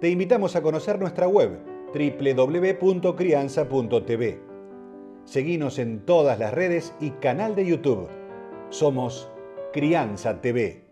te invitamos a conocer nuestra web www.crianza.tv. Seguimos en todas las redes y canal de YouTube. Somos Crianza TV.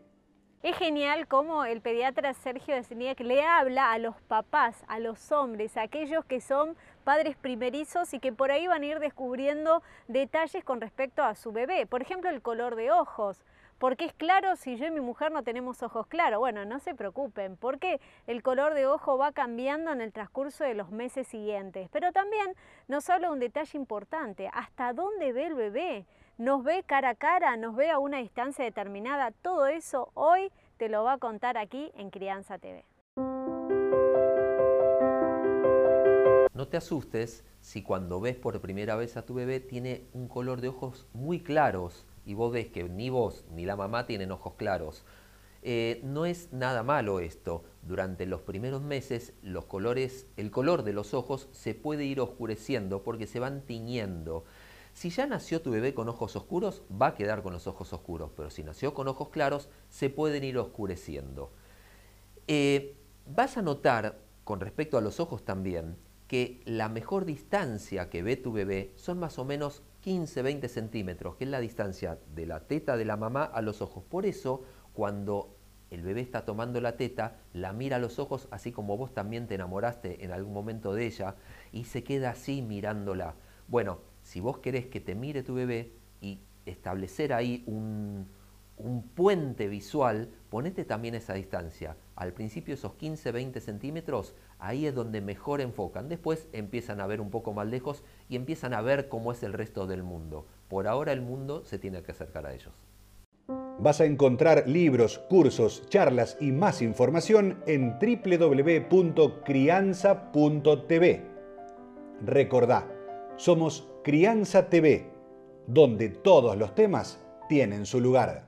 Es genial cómo el pediatra Sergio de que le habla a los papás, a los hombres, a aquellos que son padres primerizos y que por ahí van a ir descubriendo detalles con respecto a su bebé. Por ejemplo, el color de ojos porque es claro si yo y mi mujer no tenemos ojos claros. Bueno, no se preocupen, porque el color de ojo va cambiando en el transcurso de los meses siguientes. Pero también nos habla un detalle importante, hasta dónde ve el bebé. Nos ve cara a cara, nos ve a una distancia determinada. Todo eso hoy te lo va a contar aquí en Crianza TV. No te asustes si cuando ves por primera vez a tu bebé tiene un color de ojos muy claros y vos ves que ni vos ni la mamá tienen ojos claros, eh, no es nada malo esto. Durante los primeros meses los colores, el color de los ojos se puede ir oscureciendo porque se van tiñendo. Si ya nació tu bebé con ojos oscuros, va a quedar con los ojos oscuros, pero si nació con ojos claros, se pueden ir oscureciendo. Eh, vas a notar, con respecto a los ojos también, que la mejor distancia que ve tu bebé son más o menos 15-20 centímetros, que es la distancia de la teta de la mamá a los ojos. Por eso, cuando el bebé está tomando la teta, la mira a los ojos, así como vos también te enamoraste en algún momento de ella, y se queda así mirándola. Bueno, si vos querés que te mire tu bebé y establecer ahí un, un puente visual, ponete también esa distancia. Al principio esos 15-20 centímetros, ahí es donde mejor enfocan. Después empiezan a ver un poco más lejos y empiezan a ver cómo es el resto del mundo. Por ahora el mundo se tiene que acercar a ellos. Vas a encontrar libros, cursos, charlas y más información en www.crianza.tv. Recordá, somos Crianza TV, donde todos los temas tienen su lugar.